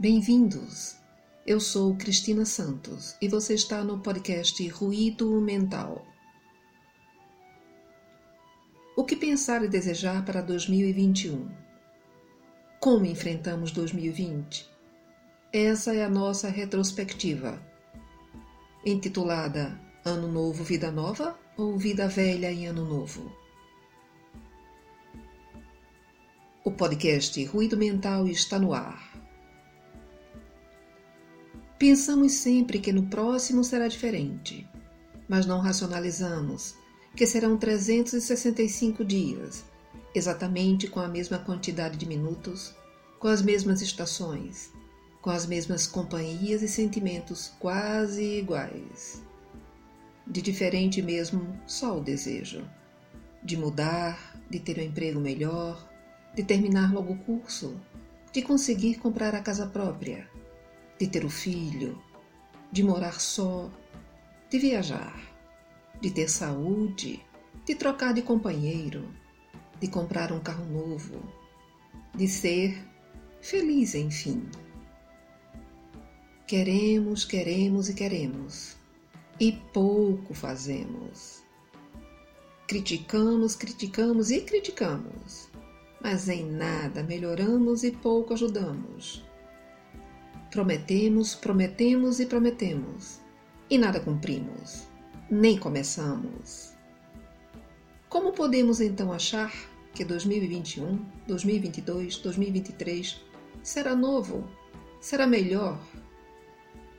Bem-vindos! Eu sou Cristina Santos e você está no podcast Ruído Mental. O que pensar e desejar para 2021? Como enfrentamos 2020? Essa é a nossa retrospectiva, intitulada Ano Novo, Vida Nova ou Vida Velha em Ano Novo? O podcast Ruído Mental está no ar. Pensamos sempre que no próximo será diferente, mas não racionalizamos que serão 365 dias, exatamente com a mesma quantidade de minutos, com as mesmas estações, com as mesmas companhias e sentimentos quase iguais. De diferente mesmo só o desejo de mudar, de ter um emprego melhor, de terminar logo o curso, de conseguir comprar a casa própria, de ter o filho, de morar só, de viajar, de ter saúde, de trocar de companheiro, de comprar um carro novo, de ser feliz, enfim. Queremos, queremos e queremos, e pouco fazemos. Criticamos, criticamos e criticamos mas em nada melhoramos e pouco ajudamos. Prometemos, prometemos e prometemos, e nada cumprimos, nem começamos. Como podemos então achar que 2021, 2022, 2023 será novo, será melhor,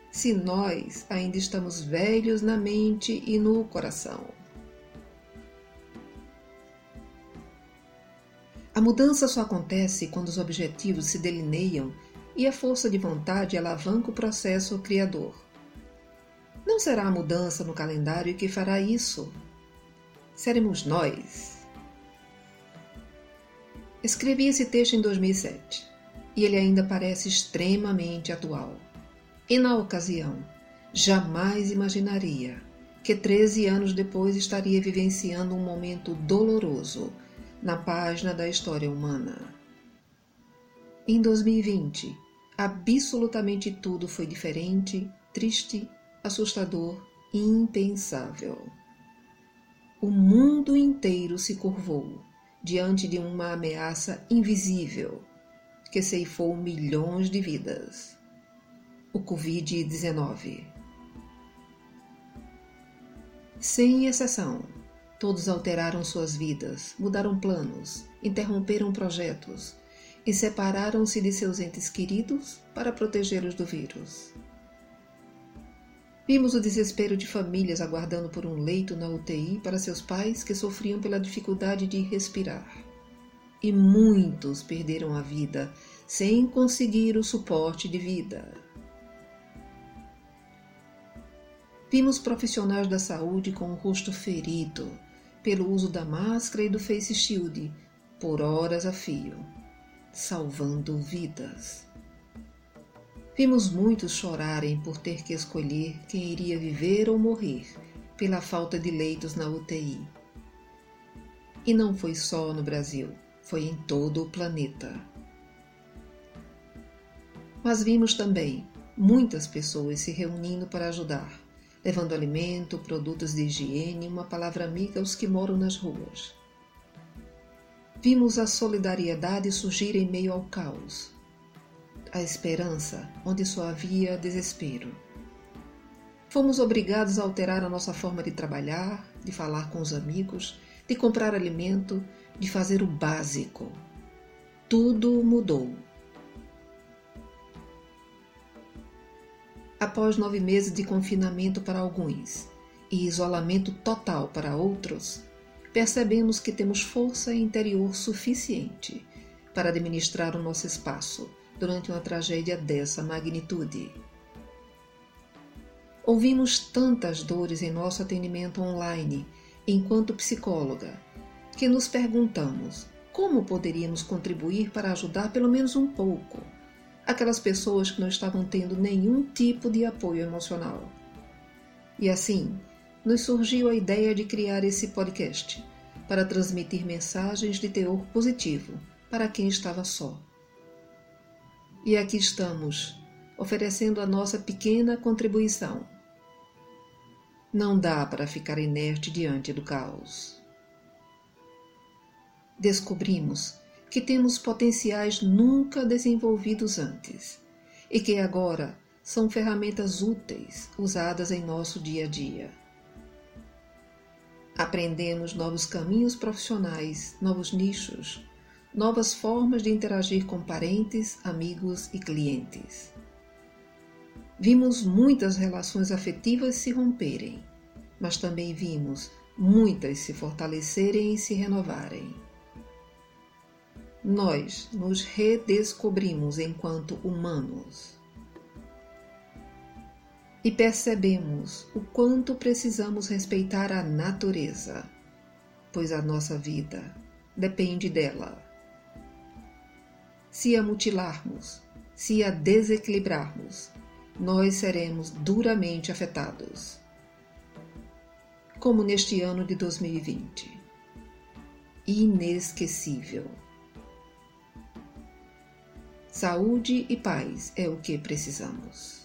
se nós ainda estamos velhos na mente e no coração? A mudança só acontece quando os objetivos se delineiam e a força de vontade alavanca o processo criador. Não será a mudança no calendário que fará isso. Seremos nós. Escrevi esse texto em 2007 e ele ainda parece extremamente atual. E na ocasião, jamais imaginaria que 13 anos depois estaria vivenciando um momento doloroso na página da história humana. Em 2020, absolutamente tudo foi diferente, triste, assustador e impensável. O mundo inteiro se curvou diante de uma ameaça invisível que ceifou milhões de vidas. O Covid-19. Sem exceção, Todos alteraram suas vidas, mudaram planos, interromperam projetos e separaram-se de seus entes queridos para protegê-los do vírus. Vimos o desespero de famílias aguardando por um leito na UTI para seus pais que sofriam pela dificuldade de respirar. E muitos perderam a vida sem conseguir o suporte de vida. Vimos profissionais da saúde com o rosto ferido, pelo uso da máscara e do face shield por horas a fio, salvando vidas. Vimos muitos chorarem por ter que escolher quem iria viver ou morrer pela falta de leitos na UTI. E não foi só no Brasil, foi em todo o planeta. Mas vimos também muitas pessoas se reunindo para ajudar levando alimento, produtos de higiene e uma palavra amiga aos que moram nas ruas. Vimos a solidariedade surgir em meio ao caos, a esperança onde só havia desespero. Fomos obrigados a alterar a nossa forma de trabalhar, de falar com os amigos, de comprar alimento, de fazer o básico. Tudo mudou. Após nove meses de confinamento para alguns e isolamento total para outros, percebemos que temos força interior suficiente para administrar o nosso espaço durante uma tragédia dessa magnitude. Ouvimos tantas dores em nosso atendimento online enquanto psicóloga que nos perguntamos como poderíamos contribuir para ajudar pelo menos um pouco aquelas pessoas que não estavam tendo nenhum tipo de apoio emocional. E assim, nos surgiu a ideia de criar esse podcast para transmitir mensagens de teor positivo para quem estava só. E aqui estamos, oferecendo a nossa pequena contribuição. Não dá para ficar inerte diante do caos. Descobrimos que temos potenciais nunca desenvolvidos antes e que agora são ferramentas úteis usadas em nosso dia a dia. Aprendemos novos caminhos profissionais, novos nichos, novas formas de interagir com parentes, amigos e clientes. Vimos muitas relações afetivas se romperem, mas também vimos muitas se fortalecerem e se renovarem nós nos redescobrimos enquanto humanos e percebemos o quanto precisamos respeitar a natureza, pois a nossa vida depende dela. Se a mutilarmos, se a desequilibrarmos, nós seremos duramente afetados. Como neste ano de 2020. Inesquecível. Saúde e paz é o que precisamos.